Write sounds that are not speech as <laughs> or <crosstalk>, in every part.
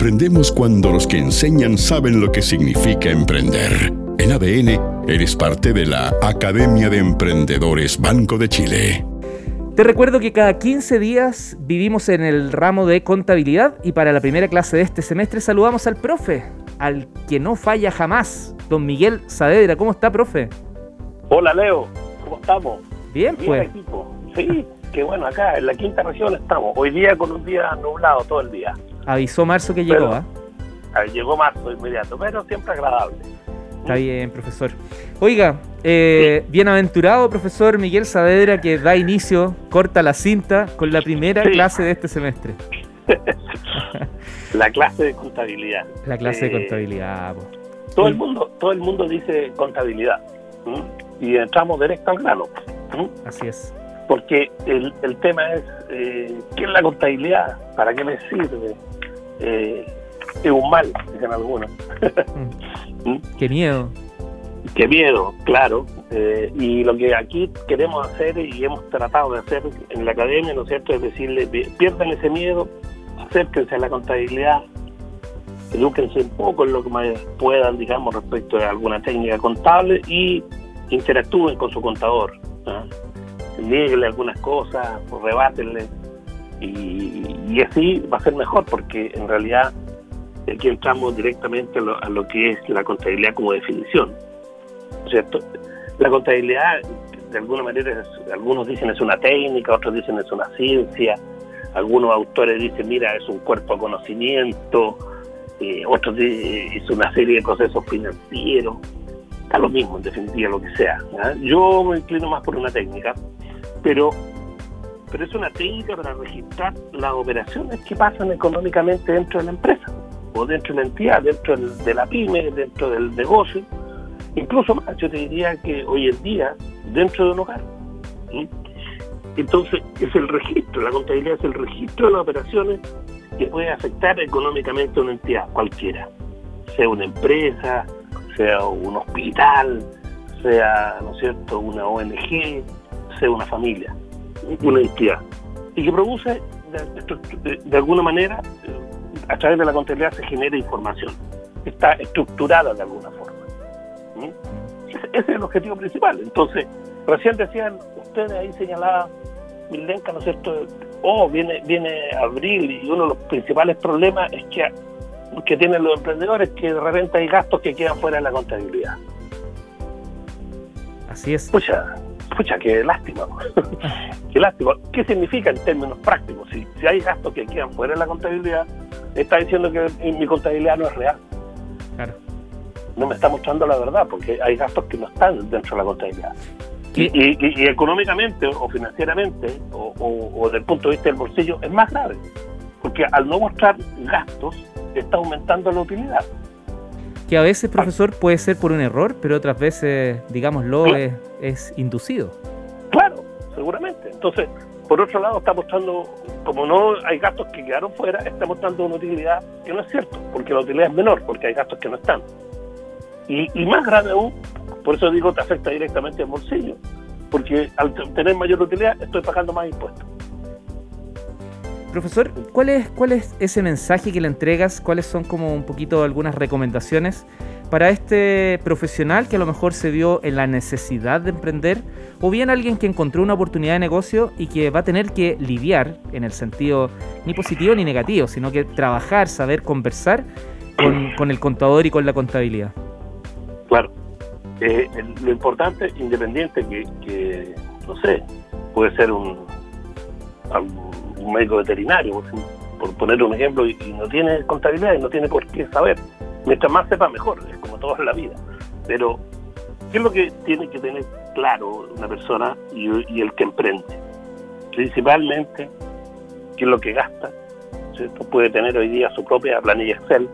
Aprendemos cuando los que enseñan saben lo que significa emprender. En ADN, eres parte de la Academia de Emprendedores Banco de Chile. Te recuerdo que cada 15 días vivimos en el ramo de contabilidad y para la primera clase de este semestre saludamos al profe, al que no falla jamás, don Miguel Saavedra. ¿Cómo está, profe? Hola, Leo. ¿Cómo estamos? Bien, pues. equipo. Sí, que bueno, acá en la quinta región estamos. Hoy día con un día nublado todo el día. Avisó marzo que llegó, ¿ah? Llegó marzo inmediato, pero siempre agradable. Está bien, profesor. Oiga, eh, bienaventurado profesor Miguel Saavedra que da inicio, corta la cinta con la primera clase de este semestre. <laughs> la clase de contabilidad. La clase de eh, contabilidad. Todo el mundo, todo el mundo dice contabilidad y entramos directo al grano. Así es. Porque el, el tema es eh, qué es la contabilidad, para qué me sirve. Eh, es un mal, dicen algunos. <laughs> Mm. Qué miedo. Qué miedo, claro. Eh, y lo que aquí queremos hacer y hemos tratado de hacer en la academia, ¿no es cierto?, es decirle, pierdan ese miedo, acérquense a la contabilidad, edúquense un poco en lo que más puedan, digamos, respecto a alguna técnica contable y interactúen con su contador. ¿ah? algunas cosas, rebátenle y, así va a ser mejor porque en realidad aquí entramos directamente a lo, que es la contabilidad como definición. La contabilidad, de alguna manera, algunos dicen es una técnica, otros dicen es una ciencia, algunos autores dicen, mira, es un cuerpo de conocimiento, eh, otros dicen, es una serie de procesos financieros, está lo mismo, en definitiva, lo que sea. Yo me inclino más por una técnica, pero pero es una técnica para registrar las operaciones que pasan económicamente dentro de la empresa, o dentro de la entidad, dentro de la pyme, dentro del negocio, incluso más, yo te diría que hoy en día, dentro de un hogar. Entonces, es el registro, la contabilidad es el registro de las operaciones que puede afectar económicamente a una entidad cualquiera, sea una empresa, sea un hospital, sea, ¿no cierto?, una ONG, sea una familia una entidad y que produce de, alguna manera a través de la contabilidad se genera información está estructurada de alguna forma ese, es el objetivo principal entonces recién decían ustedes ahí señalaban Mildenka, ¿no es cierto? Oh, viene, viene abril y uno de los principales problemas es que, que tienen los emprendedores que de repente hay gastos que quedan fuera de la contabilidad. Así es. Pucha, pucha, qué lástima. <laughs> qué lástima. ¿Qué significa en términos prácticos? Si, si hay gastos que quedan fuera de la contabilidad, está diciendo que mi contabilidad no es real. Claro. No me está mostrando la verdad, porque hay gastos que no están dentro de la contabilidad. Y, económicamente o financieramente o, o, desde el punto de vista del bolsillo es más grave, porque al no mostrar gastos está aumentando la utilidad que a veces, profesor, puede ser por un error, pero otras veces, digámoslo, es, inducido. Claro, seguramente. Entonces, por otro lado, está mostrando, como no hay gastos que quedaron fuera, está mostrando una utilidad que no es cierto, porque la utilidad es menor, porque hay gastos que no están. Y, y más grave aún, por eso digo, te afecta directamente el bolsillo, porque al tener mayor utilidad estoy pagando más impuestos. Profesor, ¿cuál es, ¿cuál es ese mensaje que le entregas? ¿Cuáles son como un poquito algunas recomendaciones para este profesional que a lo mejor se vio en la necesidad de emprender o bien alguien que encontró una oportunidad de negocio y que va a tener que lidiar en el sentido ni positivo ni negativo, sino que trabajar, saber conversar con, el contador y con la contabilidad? Claro. Eh, lo importante, independiente que, que, no sé, puede ser un un médico veterinario, por, poner un ejemplo, y, no tiene contabilidad y no tiene por qué saber. Mientras más sepa, mejor, es como todo en la vida. Pero, ¿qué es lo que tiene que tener claro una persona y, el que emprende? Principalmente, ¿qué es lo que gasta? ¿cierto? Puede tener hoy día su propia planilla Excel,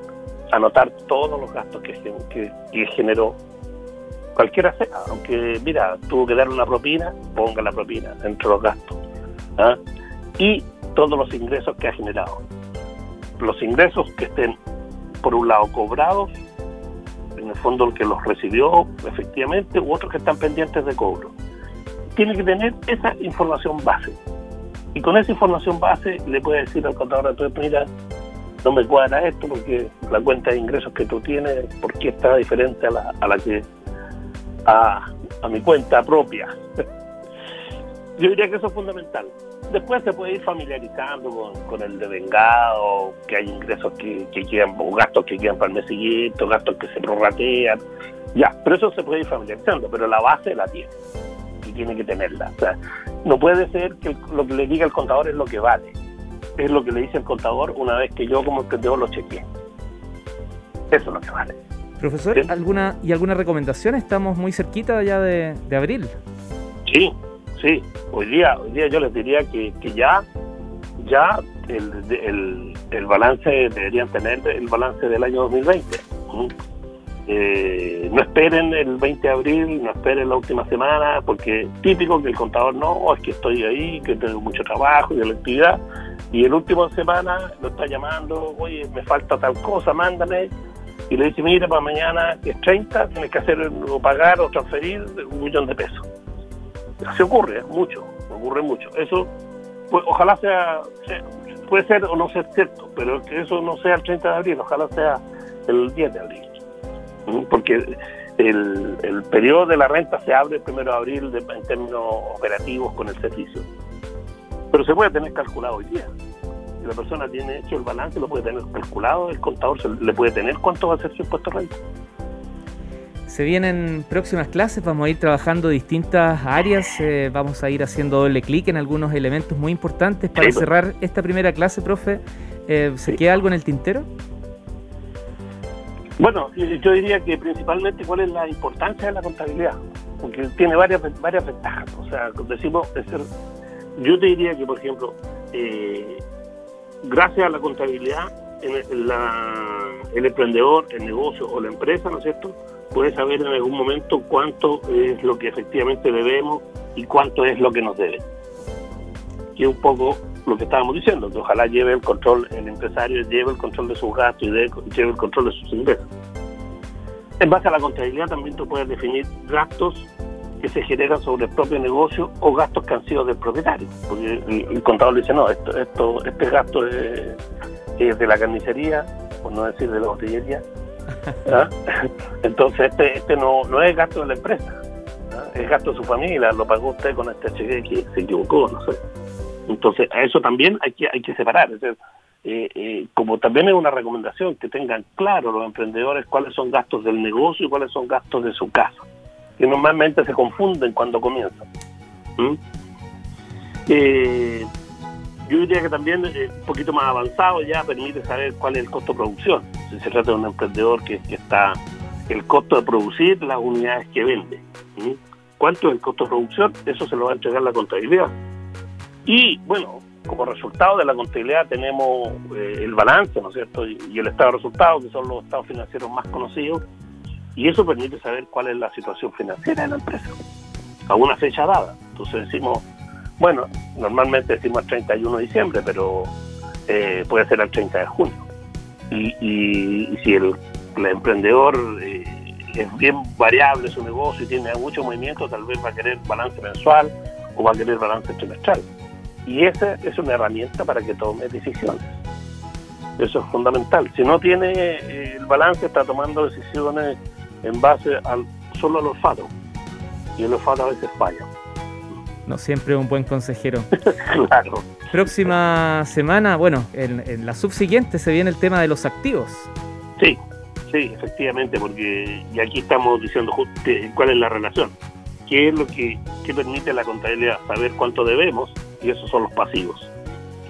anotar todos los gastos que, que, generó cualquiera sea, aunque mira, tuvo que dar una propina, ponga la propina dentro de los gastos. ¿ah? Y todos los ingresos que ha generado. Los ingresos que estén, por un lado, cobrados, en el fondo el que los recibió efectivamente, u otros que están pendientes de cobro. Tiene que tener esa información base. Y con esa información base le puede decir al contador mira, no me cuadra esto porque la cuenta de ingresos que tú tienes, ¿por qué está diferente a la, que a mi cuenta propia? Yo diría que eso es fundamental. Después se puede ir familiarizando con, el devengado, que hay ingresos que, que quedan, o gastos que quedan para el mes siguiente, o gastos que se prorratean. Ya, pero eso se puede ir familiarizando, pero la base la tiene y tiene que tenerla. O sea, no puede ser que lo que le diga el contador es lo que vale. Es lo que le dice el contador una vez que yo como emprendedor lo chequeé. Eso es lo que vale. Profesor, ¿alguna y alguna recomendación? Estamos muy cerquita ya de, de abril. Sí, Sí, hoy día, hoy día yo les diría que, que ya, ya el, el, balance deberían tener el balance del año 2020. Eh, no esperen el 20 de abril, no esperen la última semana, porque típico que el contador no, es que estoy ahí, que tengo mucho trabajo y la actividad, y el último semana lo está llamando, oye, me falta tal cosa, mándame, y le dice, mira, para mañana que es 30, tienes que hacer o pagar o transferir un millón de pesos. Así ocurre, mucho, ocurre mucho. Eso, pues, ojalá sea, puede ser o no ser cierto, pero que eso no sea el 30 de abril, ojalá sea el 10 de abril. Porque el, el periodo de la renta se abre el 1 de abril en términos operativos con el servicio. Pero se puede tener calculado hoy día. Si la persona tiene hecho el balance, lo puede tener calculado, el contador le puede tener cuánto va a ser su impuesto de renta. Se vienen próximas clases, vamos a ir trabajando distintas áreas, eh, vamos a ir haciendo doble clic en algunos elementos muy importantes. Para pues. cerrar esta primera clase, profe, eh, ¿se queda algo en el tintero? Bueno, yo diría que principalmente cuál es la importancia de la contabilidad, porque tiene varias varias ventajas. O sea, decimos, yo te diría que, por ejemplo, eh, gracias a la contabilidad, el emprendedor, el negocio o la empresa, ¿no es cierto?, puede saber en algún momento cuánto es lo que efectivamente debemos y cuánto es lo que nos deben. Es un poco lo que estábamos diciendo, que ojalá lleve el control, el empresario lleve el control de sus gastos y lleve el control de sus ingresos. En base a la contabilidad también tú puedes definir gastos que se generan sobre el propio negocio o gastos que han sido del propietario. Porque el, contador dice, no, esto, esto, este gasto es, es de la carnicería, por no decir de la botillería, ¿Ah? Entonces este, este no, no es gasto de la empresa, ¿ah? es gasto de su familia, lo pagó usted con este cheque que se equivocó, no sé. Entonces a eso también hay que, hay que separar. Eh, eh, como también es una recomendación que tengan claro los emprendedores cuáles son gastos del negocio y cuáles son gastos de su casa, que normalmente se confunden cuando comienzan. Yo diría que también un poquito más avanzado ya permite saber cuál es el costo de producción si se trata de un emprendedor que, está el costo de producir las unidades que vende. ¿Cuánto es el costo de producción? Eso se lo va a entregar la contabilidad. Y bueno, como resultado de la contabilidad tenemos eh, el balance, ¿no es cierto? Y, el estado de resultados, que son los estados financieros más conocidos, y eso permite saber cuál es la situación financiera de la empresa a una fecha dada. Entonces decimos, bueno, normalmente decimos el 31 de diciembre, pero eh, puede ser el 30 de junio y, si el, emprendedor eh, es bien variable su negocio y tiene mucho movimiento, tal vez va a querer balance mensual o va a querer balance trimestral. Y esa es una herramienta para que tome decisiones. Eso es fundamental. Si no tiene eh, el balance, está tomando decisiones en base al, solo al olfato. Y el olfato a veces falla. No siempre un buen consejero. <laughs> claro. Próxima semana, bueno, en, la subsiguiente se viene el tema de los activos. Sí, sí, efectivamente, porque y aquí estamos diciendo cuál es la relación. ¿Qué es lo que permite la contabilidad? Saber cuánto debemos, y esos son los pasivos.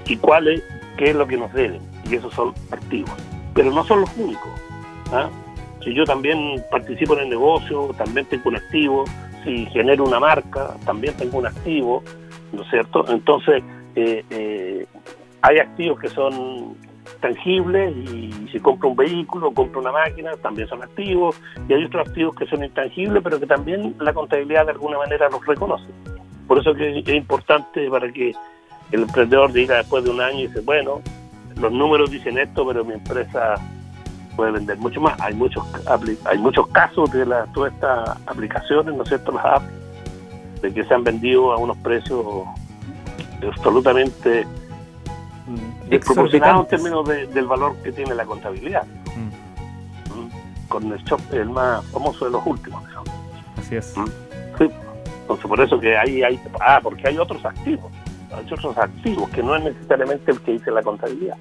Y cuál es, qué es lo que nos deben, y esos son activos. Pero no son los únicos. ¿ah? Si yo también participo en el negocio, también tengo un activo, si genero una marca, también tengo un activo, ¿no es cierto? Entonces, eh, eh, hay activos que son tangibles y si compro un vehículo, compro una máquina, también son activos, y hay otros activos que son intangibles, pero que también la contabilidad de alguna manera los reconoce. Por eso que es importante para que el emprendedor diga después de un año y dice, bueno, los números dicen esto, pero mi empresa puede vender mucho más. Hay muchos hay muchos casos de la, todas estas aplicaciones, ¿no es cierto?, las apps, de que se han vendido a unos precios absolutamente desproporcionado en términos del valor que tiene la contabilidad. Mm. ¿Mm? Con el shop el más famoso de los últimos. Así es. ¿Mm? Sí. Entonces, por eso que ahí hay. Ah, porque hay otros activos. Hay otros activos que no es necesariamente el que dice la contabilidad.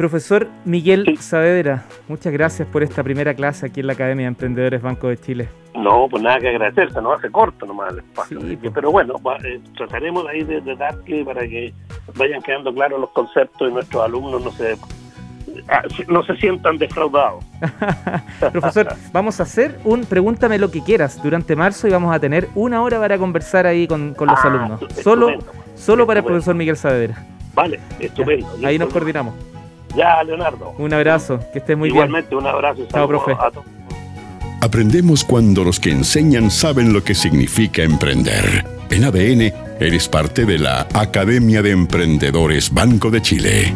Profesor Miguel Saavedra, muchas gracias por esta primera clase aquí en la Academia de Emprendedores Banco de Chile. No, pues nada que agradecer, se nos hace corto nomás el espacio. Pues. Pero bueno, eh, trataremos ahí de, de darle para que vayan quedando claros los conceptos y nuestros alumnos no se ah, no se sientan defraudados. <laughs> Profesor, vamos a hacer un pregúntame lo que quieras durante marzo y vamos a tener una hora para conversar ahí con, los ah, alumnos. Solo, solo para el profesor Miguel Saavedra. Vale, estupendo. ahí nos coordinamos. Ya, Leonardo. Un abrazo, que estés muy bien. Igualmente, un abrazo. Chao, profe. Aprendemos cuando los que enseñan saben lo que significa emprender. En ADN, eres parte de la Academia de Emprendedores Banco de Chile.